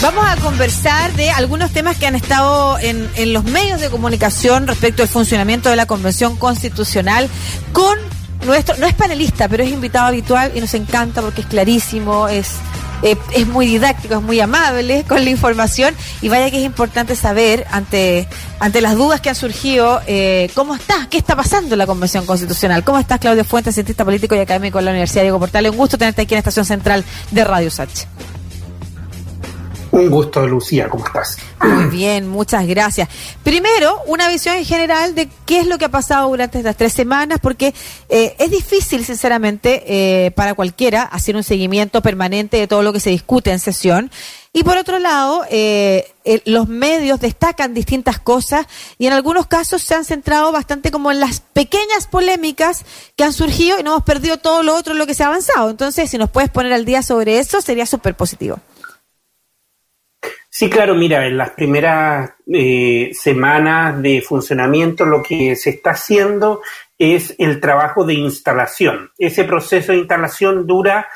Vamos a conversar de algunos temas que han estado en, en los medios de comunicación respecto al funcionamiento de la Convención Constitucional con nuestro, no es panelista, pero es invitado habitual y nos encanta porque es clarísimo, es, eh, es muy didáctico, es muy amable con la información y vaya que es importante saber ante, ante las dudas que han surgido, eh, ¿cómo está? ¿Qué está pasando en la Convención Constitucional? ¿Cómo estás, Claudio Fuentes, cientista político y académico de la Universidad Diego Portales? Un gusto tenerte aquí en la Estación Central de Radio Sach. Un gusto, Lucía, ¿cómo estás? Muy bien, muchas gracias. Primero, una visión en general de qué es lo que ha pasado durante estas tres semanas, porque eh, es difícil, sinceramente, eh, para cualquiera hacer un seguimiento permanente de todo lo que se discute en sesión. Y por otro lado, eh, los medios destacan distintas cosas y en algunos casos se han centrado bastante como en las pequeñas polémicas que han surgido y no hemos perdido todo lo otro en lo que se ha avanzado. Entonces, si nos puedes poner al día sobre eso, sería súper positivo. Sí, claro, mira, en las primeras eh, semanas de funcionamiento lo que se está haciendo es el trabajo de instalación. Ese proceso de instalación dura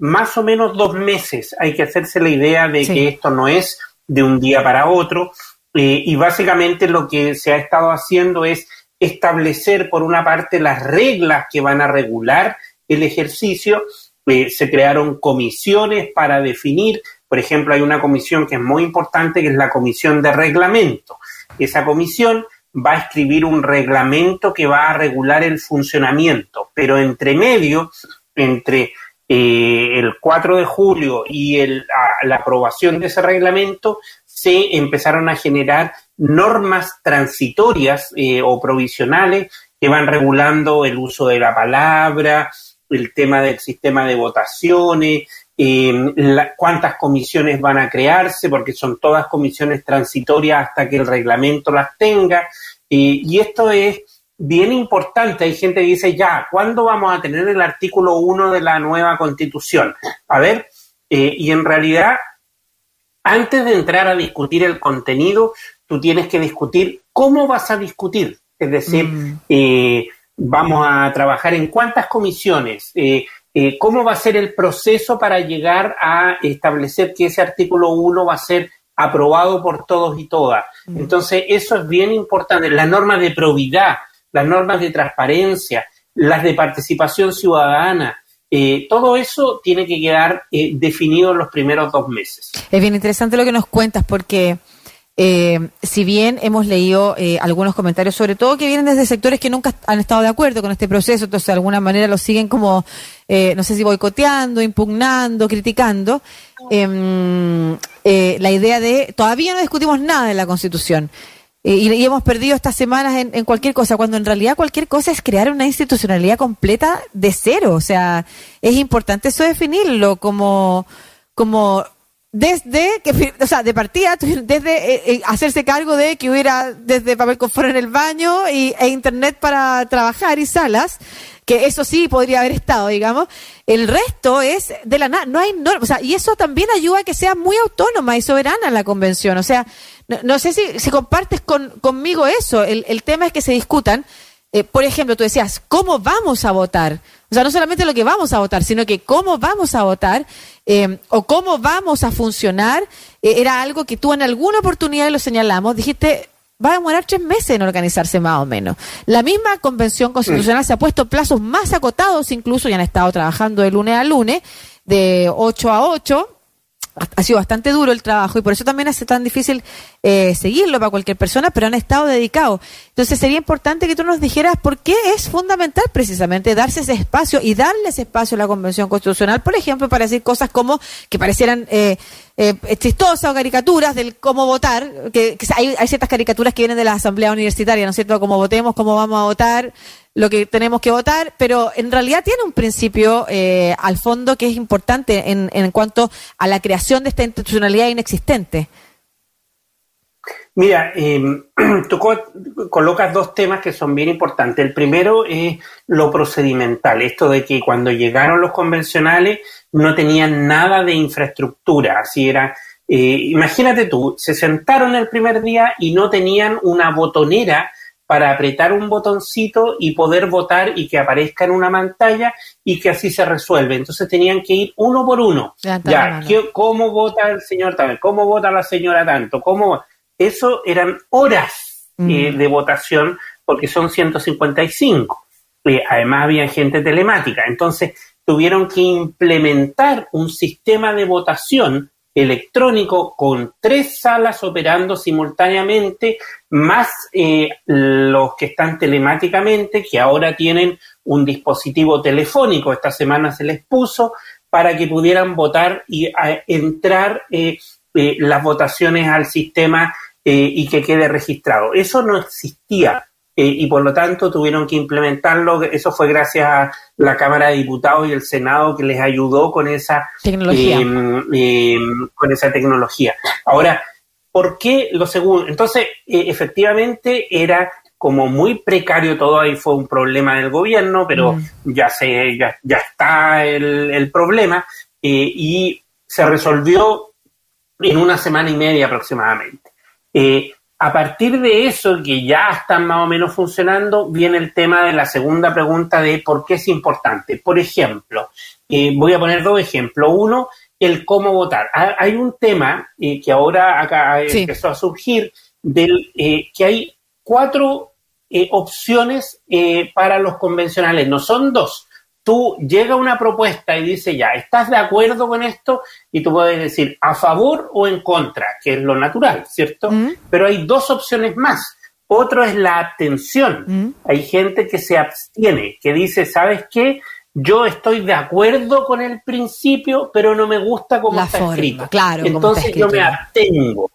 más o menos dos meses. Hay que hacerse la idea de que esto no es de un día para otro. Eh, y básicamente lo que se ha estado haciendo es establecer, por una parte, las reglas que van a regular el ejercicio. Eh, se crearon comisiones para definir por ejemplo, hay una comisión que es muy importante, que es la comisión de reglamento. Esa comisión va a escribir un reglamento que va a regular el funcionamiento, pero entre medio, entre eh, el 4 de julio y la aprobación de ese reglamento, se empezaron a generar normas transitorias eh, o provisionales que van regulando el uso de la palabra, el tema del sistema de votaciones, eh, cuántas comisiones van a crearse, porque son todas comisiones transitorias hasta que el reglamento las tenga. y esto es bien importante. Hay gente que dice, ya, ¿cuándo vamos a tener el artículo 1 de la nueva constitución? A ver, eh, y en realidad, antes de entrar a discutir el contenido, tú tienes que discutir cómo vas a discutir. Es decir, mm. eh, vamos a trabajar en cuántas comisiones, eh, eh, ¿Cómo va a ser el proceso para llegar a establecer que ese artículo 1 va a ser aprobado por todos y todas? Mm. Entonces, eso es bien importante. Las normas de probidad, las normas de transparencia, las de participación ciudadana, eh, todo eso tiene que quedar eh, definido en los primeros dos meses. Es bien interesante lo que nos cuentas porque eh, si bien hemos leído eh, algunos comentarios, sobre todo que vienen desde sectores que nunca han estado de acuerdo con este proceso, entonces de alguna manera lo siguen como, eh, no sé si boicoteando, impugnando, criticando, em, la idea de todavía no discutimos nada de la Constitución. Y, hemos perdido estas semanas en, en, cualquier cosa, cuando en realidad cualquier cosa es crear una institucionalidad completa de cero. O sea, es importante eso definirlo como, como desde que, o sea, de partida, desde eh, eh, hacerse cargo de que hubiera desde papel confort en el baño y, e internet para trabajar y salas, que eso sí podría haber estado, digamos. El resto es de la nada, no hay normas, o sea, y eso también ayuda a que sea muy autónoma y soberana la convención. O sea, no, sé si, si compartes con, conmigo eso. El, el tema es que se discutan eh, por ejemplo, tú decías, ¿cómo vamos a votar? O sea, no solamente lo que vamos a votar, sino que cómo vamos a votar eh, o cómo vamos a funcionar, eh, era algo que tú en alguna oportunidad lo señalamos, dijiste, va a demorar tres meses en organizarse más o menos. La misma convención constitucional se ha puesto plazos más acotados, incluso ya han estado trabajando de lunes a lunes, de 8 a 8 ha sido bastante duro el trabajo y por eso también hace tan difícil eh, seguirlo para cualquier persona, pero han estado dedicados. Entonces sería importante que tú nos dijeras por qué es fundamental precisamente darse ese espacio y darle ese espacio a la Convención Constitucional, por ejemplo, para decir cosas como que parecieran eh, eh, chistosas o caricaturas del cómo votar, que, hay, hay, ciertas caricaturas que vienen de la Asamblea Universitaria, ¿no es cierto? Cómo votemos, cómo vamos a votar, lo que tenemos que votar, pero en realidad tiene un principio eh, al fondo que es importante en, en cuanto a la creación de esta institucionalidad inexistente. Mira, eh, tú colocas dos temas que son bien importantes. El primero es lo procedimental, esto de que cuando llegaron los convencionales no tenían nada de infraestructura, así era. Eh, imagínate tú, se sentaron el primer día y no tenían una botonera para apretar un botoncito y poder votar y que aparezca en una pantalla y que así se resuelve. Entonces tenían que ir uno por uno. Ya, ¿cómo vota el señor tal? ¿Cómo vota la señora tanto? ¿Cómo? Eso eran horas eh, mm. de votación porque son 155. Eh, además había gente telemática. Entonces tuvieron que implementar un sistema de votación electrónico con tres salas operando simultáneamente, más eh, los que están telemáticamente, que ahora tienen un dispositivo telefónico, esta semana se les puso, para que pudieran votar y entrar eh, eh, las votaciones al sistema y que quede registrado. Eso no existía eh, y por lo tanto tuvieron que implementarlo. Eso fue gracias a la Cámara de Diputados y el Senado que les ayudó con esa tecnología. Em, em, con esa tecnología. Ahora, ¿por qué lo segundo? Entonces, eh, efectivamente era como muy precario todo, ahí fue un problema del gobierno, pero mm. ya, se, ya, ya está el, el problema eh, y se resolvió en una semana y media aproximadamente. Eh, a partir de eso, que ya están más o menos funcionando, viene el tema de la segunda pregunta de por qué es importante. Por ejemplo, eh, voy a poner dos ejemplos. Uno, el cómo votar. Hay un tema eh, que ahora acá empezó a surgir, del, eh, que hay cuatro opciones para los convencionales, no son dos tú llega una propuesta y dice ya, ¿estás de acuerdo con esto? Y tú puedes decir a favor o en contra, que es lo natural, ¿cierto? Mm. Pero hay dos opciones más. Otro es la abstención. Mm. Hay gente que se abstiene, que dice, ¿sabes qué? Yo estoy de acuerdo con el principio, pero no me gusta cómo está escrito. Claro, Entonces yo me abstengo.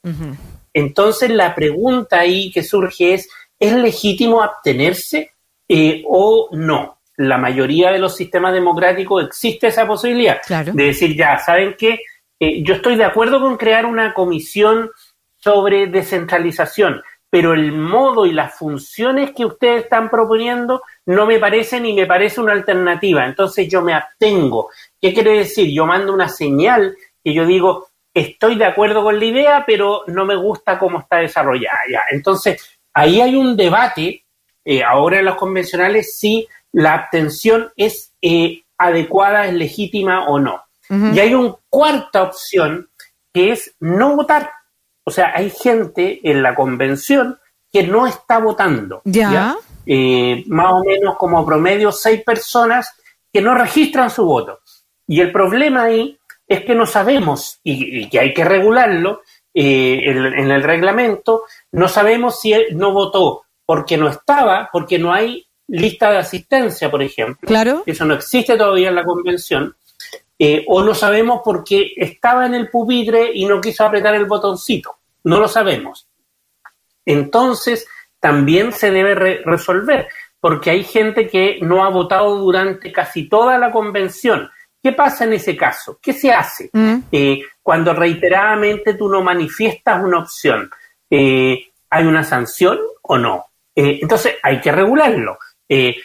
Entonces la pregunta ahí que surge es, ¿es legítimo abstenerse eh, o no? La mayoría de los sistemas democráticos existe esa posibilidad de decir, ya, ¿saben qué? Eh, yo estoy de acuerdo con crear una comisión sobre descentralización, pero el modo y las funciones que ustedes están proponiendo no me parecen y me parece una alternativa. Entonces yo me abstengo. ¿Qué quiere decir? Yo mando una señal que yo digo, estoy de acuerdo con la idea, pero no me gusta cómo está desarrollada. Ya. Entonces, ahí hay un debate. Eh, ahora en los convencionales sí la abstención es eh, adecuada, es legítima o no. Y hay una cuarta opción que es no votar. O sea, hay gente en la convención que no está votando. Ya. Eh, más o menos como promedio seis personas que no registran su voto. Y el problema ahí es que no sabemos, y, que hay que regularlo eh, en, el reglamento, no sabemos si él no votó porque no estaba, porque no hay lista de asistencia, por ejemplo. Claro. Eso no existe todavía en la convención. Eh, o no sabemos porque estaba en el pupitre y no quiso apretar el botoncito. No lo sabemos. Entonces, también se debe resolver, porque hay gente que no ha votado durante casi toda la convención. ¿Qué pasa en ese caso? ¿Qué se hace mm. eh, cuando reiteradamente tú no manifiestas una opción? Eh, ¿Hay una sanción o no? entonces hay que regularlo. Eh,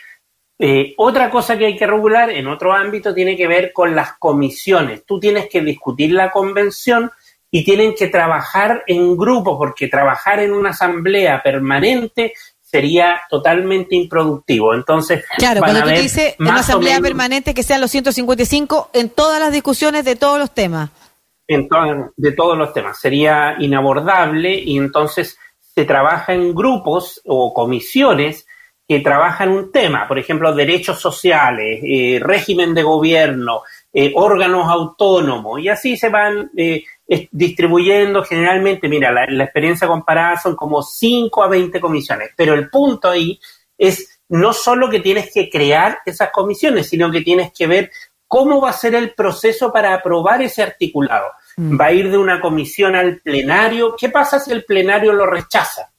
eh, otra cosa que hay que regular en otro ámbito tiene que ver con las comisiones. Tú tienes que discutir la convención y tienen que trabajar en grupo, porque trabajar en una asamblea permanente sería totalmente improductivo. Entonces, claro, cuando tú dices una asamblea permanente que sean los 155 en todas las discusiones de todos los temas. En de todos los temas. Sería inabordable y entonces se trabaja en grupos o comisiones que trabajan un tema, por ejemplo, derechos sociales, eh, régimen de gobierno, eh, órganos autónomos, y así se van eh, distribuyendo generalmente, mira, la, la, experiencia comparada son como 5 a 20 comisiones, pero el punto ahí es no solo que tienes que crear esas comisiones, sino que tienes que ver cómo va a ser el proceso para aprobar ese articulado. Mm. Va a ir de una comisión al plenario. ¿Qué pasa si el plenario lo rechaza?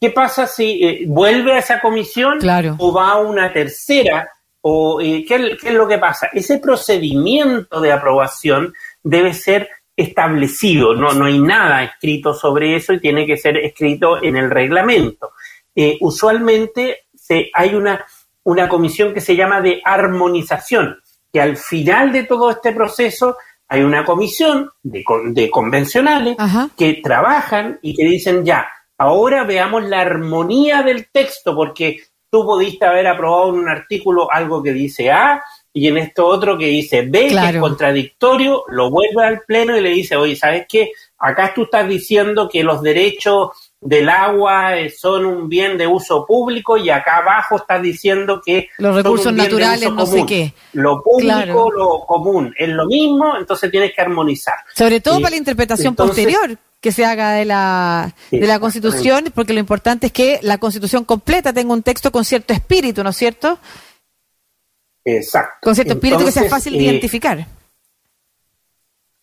¿Qué pasa si eh, vuelve a esa comisión o va a una tercera? O, eh, ¿qué, es lo que pasa? Ese procedimiento de aprobación debe ser establecido, no, no hay nada escrito sobre eso y tiene que ser escrito en el reglamento. Eh, usualmente se, hay una, una comisión que se llama de armonización, que al final de todo este proceso hay una comisión de, de convencionales que trabajan y que dicen ya, Ahora veamos la armonía del texto, porque tú pudiste haber aprobado en un artículo algo que dice A y en esto otro que dice B, que es contradictorio, lo vuelve al pleno y le dice, oye, ¿sabes qué? Acá tú estás diciendo que los derechos del agua eh, son un bien de uso público y acá abajo estás diciendo que los recursos naturales no sé qué lo público lo común es lo mismo entonces tienes que armonizar. Sobre todo para la interpretación posterior que se haga de la de la constitución porque lo importante es que la constitución completa tenga un texto con cierto espíritu no es cierto exacto. Con cierto espíritu que sea fácil de eh, identificar.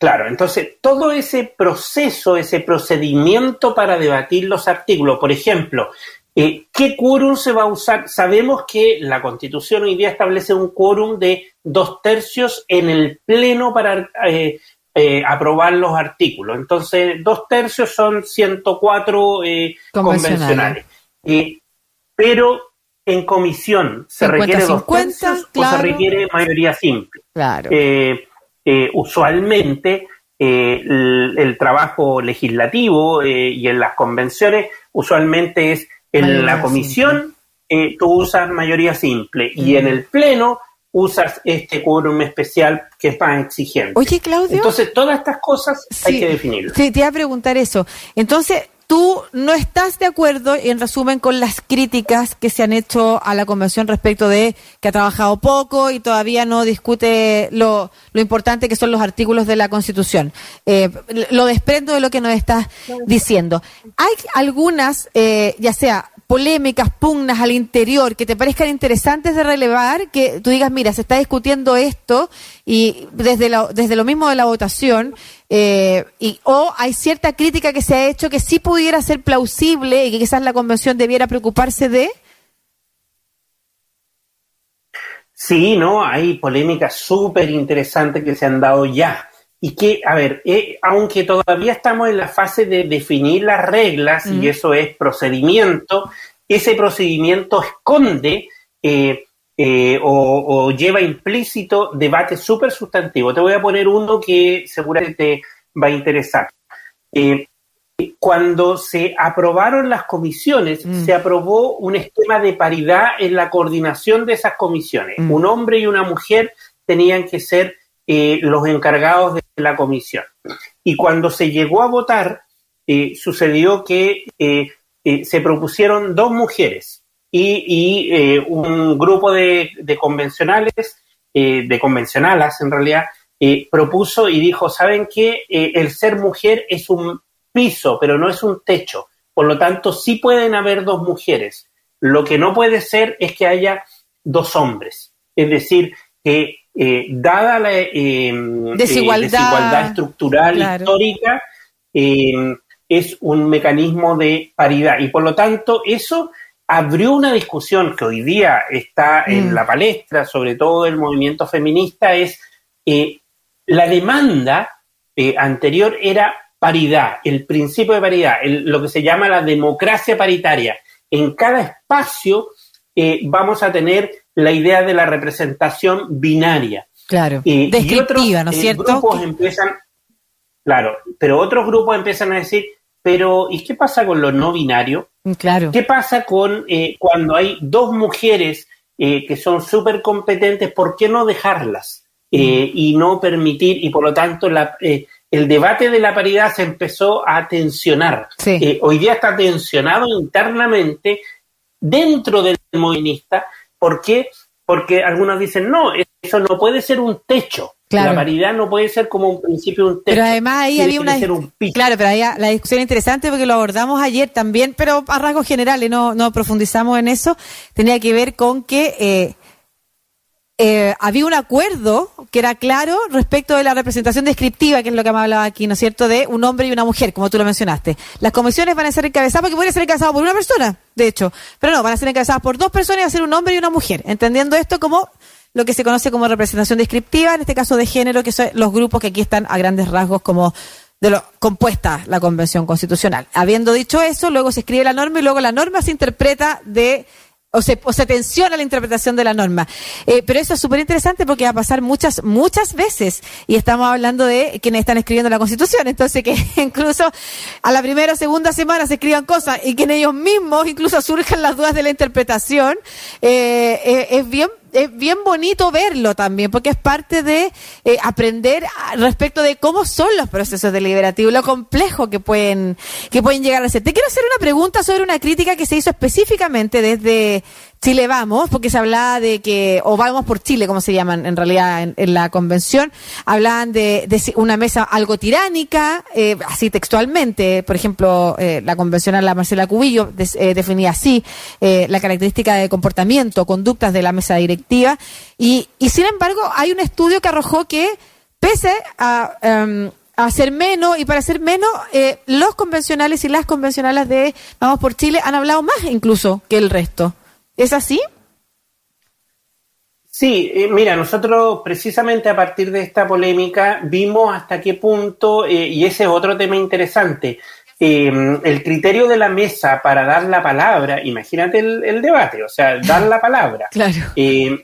Claro, entonces todo ese proceso, ese procedimiento para debatir los artículos, por ejemplo, eh, ¿qué quórum se va a usar? Sabemos que la Constitución hoy día establece un quórum de dos tercios en el Pleno para eh, eh, aprobar los artículos. Entonces, dos tercios son 104 convencionales. pero en comisión, ¿se requiere dos tercios o se requiere mayoría simple? Claro. Eh, usualmente eh, el, trabajo legislativo eh, y en las convenciones usualmente es en la comisión tú usas mayoría simple y en el pleno usas este quórum especial que es más exigente. Oye, Claudio. Entonces, todas estas cosas hay que definirlas. Sí, te iba a preguntar eso. Entonces, tú no estás de acuerdo, en resumen, con las críticas que se han hecho a la convención respecto de que ha trabajado poco y todavía no discute lo, lo importante que son los artículos de la Constitución. Eh, lo desprendo de lo que nos estás diciendo. Hay algunas, eh, ya sea polémicas, pugnas al interior que te parezcan interesantes de relevar, que tú digas, mira, se está discutiendo esto y desde lo, desde lo mismo de la votación, eh, y, o hay cierta crítica que se ha hecho que sí pudiera ser plausible y que quizás la convención debiera preocuparse de? Sí, no, hay polémicas súper interesantes que se han dado ya. Y que, a ver, eh, aunque todavía estamos en la fase de definir las reglas, y eso es procedimiento, ese procedimiento esconde eh, eh, o, lleva implícito debate súper sustantivo. Te voy a poner uno que seguramente te va a interesar. cuando se aprobaron las comisiones, mm. se aprobó un esquema de paridad en la coordinación de esas comisiones. Mm. Un hombre y una mujer tenían que ser eh, los encargados de la comisión. Y cuando se llegó a votar, eh, sucedió que eh, se propusieron dos mujeres y, un grupo de, convencionales, de convencionalas en realidad, propuso y dijo, ¿saben qué? el ser mujer es un piso, pero no es un techo. Por lo tanto, sí pueden haber dos mujeres. Lo que no puede ser es que haya dos hombres. Es decir, que eh, dada la eh, eh, desigualdad, estructural histórica, es un mecanismo de paridad y por lo tanto eso abrió una discusión que hoy día está en mm. la palestra, sobre todo el movimiento feminista, es la demanda anterior era paridad, el principio de paridad, lo que se llama la democracia paritaria. En cada espacio vamos a tener la idea de la representación binaria. Claro, descriptiva, ¿no es eh, cierto? grupos empiezan, claro, pero otros grupos empiezan a decir, pero ¿y qué pasa con lo no binario? Mm, claro. ¿Qué pasa con eh, cuando hay dos mujeres eh, que son súper competentes, ¿por qué no dejarlas? Mm. y no permitir, y por lo tanto la, el debate de la paridad se empezó a tensionar. hoy día está tensionado internamente dentro del movimiento ¿Por qué? Porque algunos dicen, no, eso no puede ser un techo. La paridad no puede ser como un principio un techo. Pero además ahí había una. Claro, pero ahí la discusión interesante porque lo abordamos ayer también, pero a rasgos generales, no, no profundizamos en eso. Tenía que ver con que eh, eh, había un acuerdo que era claro respecto de la representación descriptiva, que es lo que me hablaba aquí, ¿no es cierto?, de un hombre y una mujer, como tú lo mencionaste. Las comisiones van a ser encabezadas, porque pueden ser encabezadas por una persona, de hecho, pero no, van a ser encabezadas por dos personas y va a ser un hombre y una mujer, entendiendo esto como lo que se conoce como representación descriptiva, en este caso de género, que son los grupos que aquí están a grandes rasgos como de lo compuesta la Convención Constitucional. Habiendo dicho eso, luego se escribe la norma y luego la norma se interpreta de o se, o se tensiona la interpretación de la norma. Eh, pero eso es súper interesante porque va a pasar muchas, muchas veces. Y estamos hablando de quienes están escribiendo la Constitución. Entonces, que incluso a la primera o segunda semana se escriban cosas y que en ellos mismos incluso surjan las dudas de la interpretación, eh, eh, es bien es bien bonito verlo también, porque es parte de eh, aprender respecto de cómo son los procesos deliberativos, lo complejo que pueden, que pueden llegar a ser. Te quiero hacer una pregunta sobre una crítica que se hizo específicamente desde Chile Vamos, porque se hablaba de que, o Vamos por Chile, como se llaman en realidad en, la convención, hablaban de, una mesa algo tiránica, eh, así textualmente, por ejemplo, eh, la convencional la Marcela Cubillo eh, definía así la característica de comportamiento, conductas de la mesa directiva, y, y sin embargo hay un estudio que arrojó que pese a... Em, a ser menos y para ser menos, los convencionales y las convencionales de Vamos por Chile han hablado más incluso que el resto. ¿Es así? Sí, eh, mira, nosotros precisamente a partir de esta polémica vimos hasta qué punto, eh, y ese es otro tema interesante, em, el criterio de la mesa para dar la palabra, imagínate el, debate, o sea, dar la palabra, claro.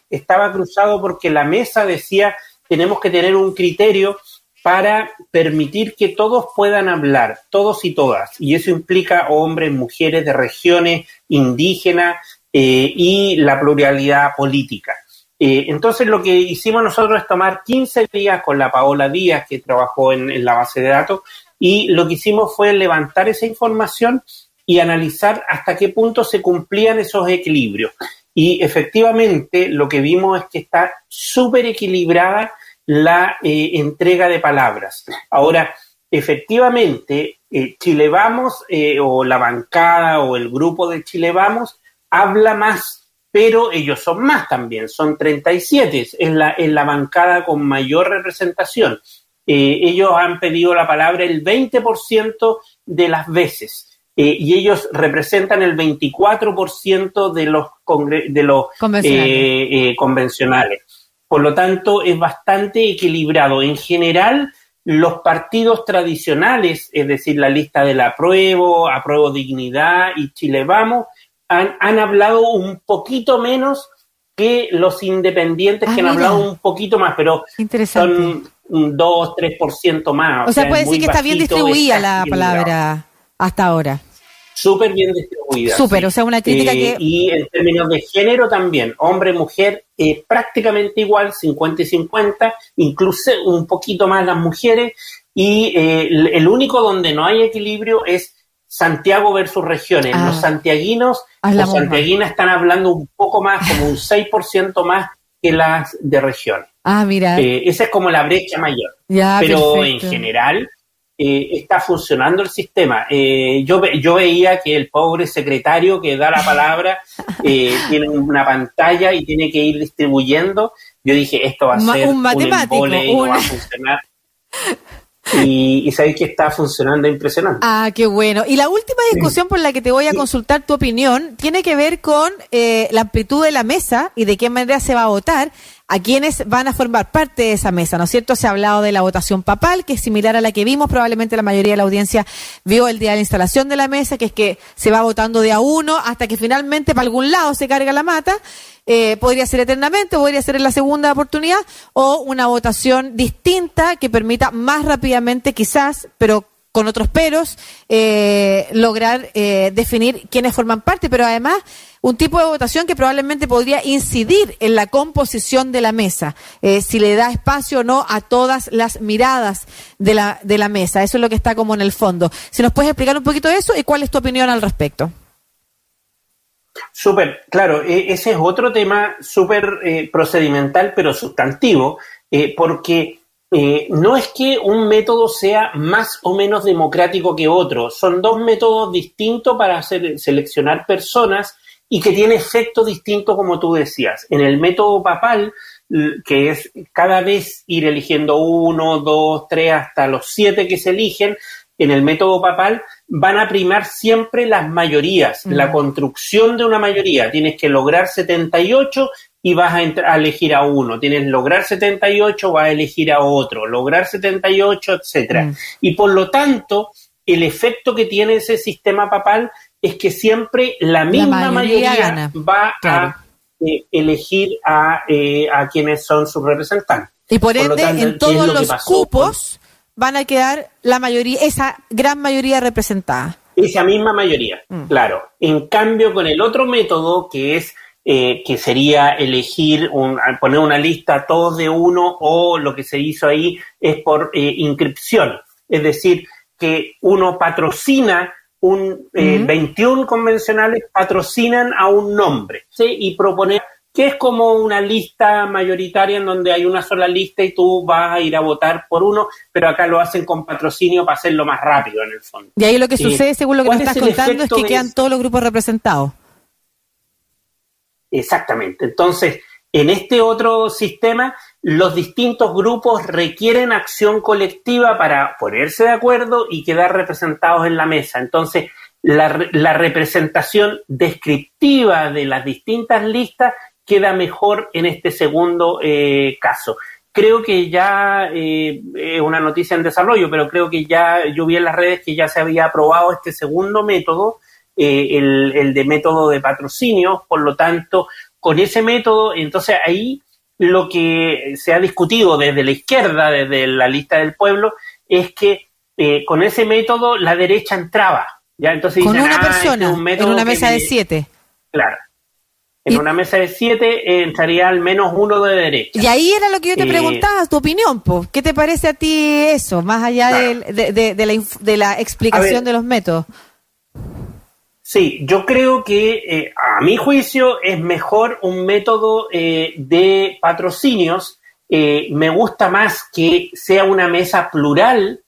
Estaba cruzado porque la mesa decía tenemos que tener un criterio para permitir que todos puedan hablar, todos y todas, y eso implica hombres, mujeres de regiones indígenas, eh, y la pluralidad política. Eh, entonces lo que hicimos nosotros es tomar 15 días con la Paola Díaz, que trabajó en, la base de datos, y lo que hicimos fue levantar esa información y analizar hasta qué punto se cumplían esos equilibrios. Y efectivamente lo que vimos es que está súper equilibrada la eh, entrega de palabras. Ahora, efectivamente, Chile Vamos o la bancada o el grupo de Chile Vamos habla más, pero ellos son más también, son 37, es la, en la bancada con mayor representación. Eh, ellos han pedido la palabra el 20% de las veces. Eh, y ellos representan el 24% de los, de los convencionales. Eh, convencionales. Por lo tanto, es bastante equilibrado. En general, los partidos tradicionales, es decir, la lista del apruebo, apruebo dignidad y Chile Vamos, han, hablado un poquito menos que los independientes ah, que han hablado un poquito más, pero son un 2, 3% más. O, sea, puede decir que está bien distribuida la palabra hasta ahora. Súper bien distribuida. Súper, o sea, una crítica eh, que... Y en términos de género también, hombre-mujer eh, prácticamente igual, 50 y 50, incluso un poquito más las mujeres, y eh, el único donde no hay equilibrio es Santiago versus regiones. Los ah. santiaguinos o santiaguinas están hablando un poco más, como un 6% más que las de región. Ah, mira. Eh, esa es como la brecha mayor. Pero en general eh, está funcionando el sistema. Eh, yo, yo veía que el pobre secretario que da la palabra tiene una pantalla y tiene que ir distribuyendo. Yo dije, esto va a ser un, matemático, va a funcionar. y, sabéis que está funcionando impresionante. Ah, qué bueno. Y la última discusión por la que te voy a consultar tu opinión tiene que ver con eh, la amplitud de la mesa y de qué manera se va a votar a quienes van a formar parte de esa mesa, ¿no es cierto? Se ha hablado de la votación papal, que es similar a la que vimos, probablemente la mayoría de la audiencia vio el día de la instalación de la mesa, que es que se va votando de a uno hasta que finalmente para algún lado se carga la mata. Eh, podría ser eternamente, podría ser en la segunda oportunidad, o una votación distinta que permita más rápidamente quizás, pero con otros peros, eh, lograr eh, definir quiénes forman parte, pero además un tipo de votación que probablemente podría incidir en la composición de la mesa, eh, si le da espacio o no a todas las miradas de la, de la mesa. Eso es lo que está como en el fondo. Si nos puedes explicar un poquito eso y cuál es tu opinión al respecto. Súper, claro, e, ese es otro tema súper procedimental, pero sustantivo, porque eh, no es que un método sea más o menos democrático que otro, son dos métodos distintos para hacer, seleccionar personas y que tiene efecto distinto como tú decías. En el método papal, que es cada vez ir eligiendo uno, dos, tres, hasta los siete que se eligen, en el método papal van a primar siempre las mayorías, la construcción de una mayoría. Tienes que lograr 78 y vas a, elegir a uno. Tienes lograr 78, vas a elegir a otro, lograr 78, etcétera. Mm. Y por lo tanto, el efecto que tiene ese sistema papal es que siempre la misma mayoría, va a eh, elegir a, eh, a quienes son sus representantes. Y por ende, en todos los cupos van a quedar la mayoría, esa gran mayoría representada. Esa misma mayoría, mm. claro. En cambio, con el otro método, que es eh, que sería elegir, un, poner una lista todos de uno, o lo que se hizo ahí es por inscripción. Es decir, que uno patrocina un 21 eh, convencionales patrocinan a un nombre y proponer que es como una lista mayoritaria en donde hay una sola lista y tú vas a ir a votar por uno, pero acá lo hacen con patrocinio para hacerlo más rápido en el fondo. Y ahí lo que sucede, según lo que nos estás contando, es que quedan todos los grupos representados. Exactamente. Entonces, en este otro sistema, los distintos grupos requieren acción colectiva para ponerse de acuerdo y quedar representados en la mesa. Entonces, la, representación descriptiva de las distintas listas queda mejor en este segundo eh, caso. Creo que ya eh, es una noticia en desarrollo, pero creo que ya yo vi en las redes que ya se había aprobado este segundo método, eh, el, el de método de patrocinio, por lo tanto, con ese método, entonces ahí lo que se ha discutido desde la izquierda, desde la lista del pueblo, es que eh, con ese método la derecha entraba. ¿ya? Entonces con una ah, este persona, en una mesa de siete. Claro. En una mesa de siete eh, entraría al menos uno de derecha. Y ahí era lo que yo te eh, preguntaba, tu opinión, ¿qué te parece a ti eso, más allá de, la, de la explicación de los métodos? Sí, yo creo que eh, a mi juicio es mejor un método eh, de patrocinios. Eh, me gusta más que sea una mesa plural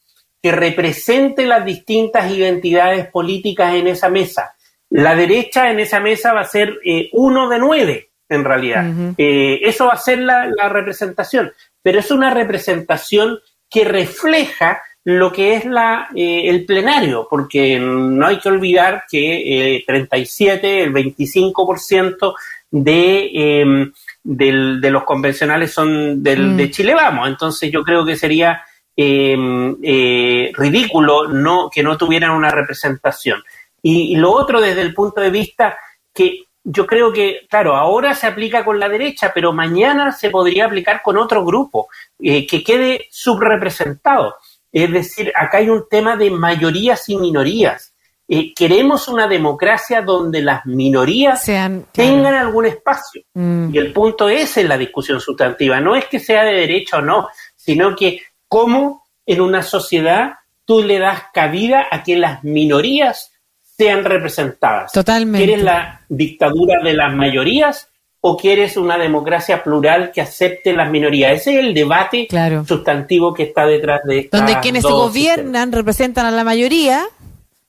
que represente las distintas identidades políticas en esa mesa. La derecha en esa mesa va a ser uno de nueve, en realidad. eso va a ser la, la representación, pero es una representación que refleja lo que es la, eh, el plenario, porque no hay que olvidar que eh, 37, el 25% de, eh, de los convencionales son del, mm. de Chile Vamos. Entonces yo creo que sería em, eh, ridículo no, que no tuvieran una representación. Y, y, lo otro desde el punto de vista que yo creo que, claro, ahora se aplica con la derecha, pero mañana se podría aplicar con otro grupo que quede subrepresentado. Es decir, acá hay un tema de mayorías y minorías. Eh, queremos una democracia donde las minorías tengan algún espacio. Mm. Y el punto es en la discusión sustantiva. No es que sea de derecha o no, sino que cómo en una sociedad tú le das cabida a que las minorías sean representadas. Totalmente. ¿Quieres la dictadura de las mayorías o quieres una democracia plural que acepte las minorías. Ese es el debate sustantivo que está detrás de esto. Donde quienes gobiernan representan a la mayoría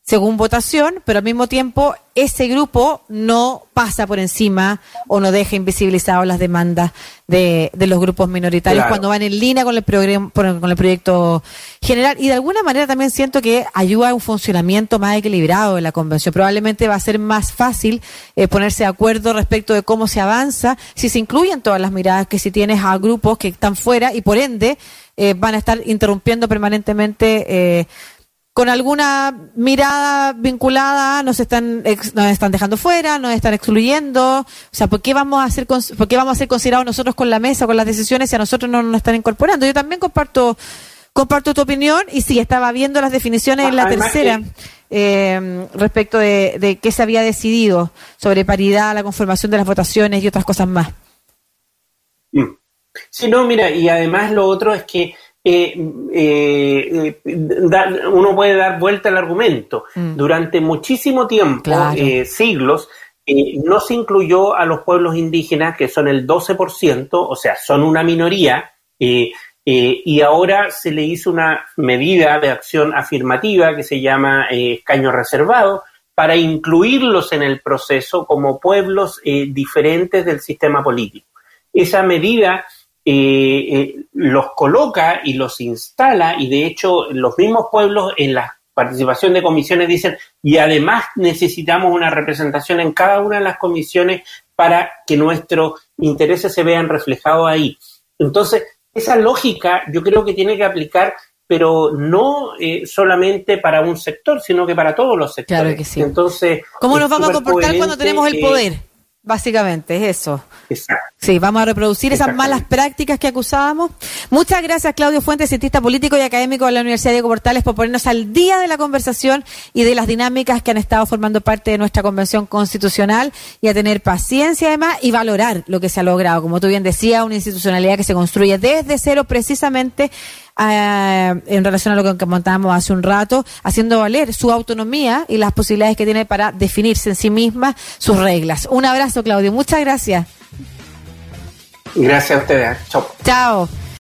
según votación, pero al mismo tiempo ese grupo no pasa por encima o no deja invisibilizadas las demandas de, los grupos minoritarios cuando van en línea con el, con el proyecto general. Y de alguna manera también siento que ayuda a un funcionamiento más equilibrado de la convención. Probablemente va a ser más fácil eh, ponerse de acuerdo respecto de cómo se avanza si se incluyen todas las miradas que si tienes a grupos que están fuera y por ende eh, van a estar interrumpiendo permanentemente. Eh, con alguna mirada vinculada nos están nos están dejando fuera, nos están excluyendo, o sea, ¿por qué vamos a ser por qué vamos a ser considerados nosotros con la mesa, con las decisiones si a nosotros no nos están incorporando? Yo también comparto comparto tu opinión y sí estaba viendo las definiciones en la tercera eh, respecto de, de qué se había decidido sobre paridad, la conformación de las votaciones y otras cosas más. Mm. Sí, no, mira, y además lo otro es que eh, eh, uno puede dar vuelta al argumento. Mm. Durante muchísimo tiempo, eh, siglos, no se incluyó a los pueblos indígenas, que son el 12%, o sea, son una minoría, y ahora se le hizo una medida de acción afirmativa que se llama escaño reservado, para incluirlos en el proceso como pueblos diferentes del sistema político. Esa medida eh, eh, los coloca y los instala y de hecho los mismos pueblos en la participación de comisiones dicen y además necesitamos una representación en cada una de las comisiones para que nuestros intereses se vean reflejados ahí. Entonces, esa lógica yo creo que tiene que aplicar pero no eh, solamente para un sector, sino que para todos los sectores. Claro que sí. Entonces, ¿cómo nos vamos a comportar cuando tenemos el poder? Básicamente, es eso. Sí, vamos a reproducir esas malas prácticas que acusábamos. Muchas gracias, Claudio Fuentes, cientista político y académico de la Universidad Diego Portales, por ponernos al día de la conversación y de las dinámicas que han estado formando parte de nuestra convención constitucional y a tener paciencia además y valorar lo que se ha logrado. Como tú bien decías, una institucionalidad que se construye desde cero precisamente eh, en relación a lo que comentábamos hace un rato, haciendo valer su autonomía y las posibilidades que tiene para definirse en sí misma sus reglas. Un abrazo, Claudio. Muchas gracias. Gracias a ustedes. Chao. Chao.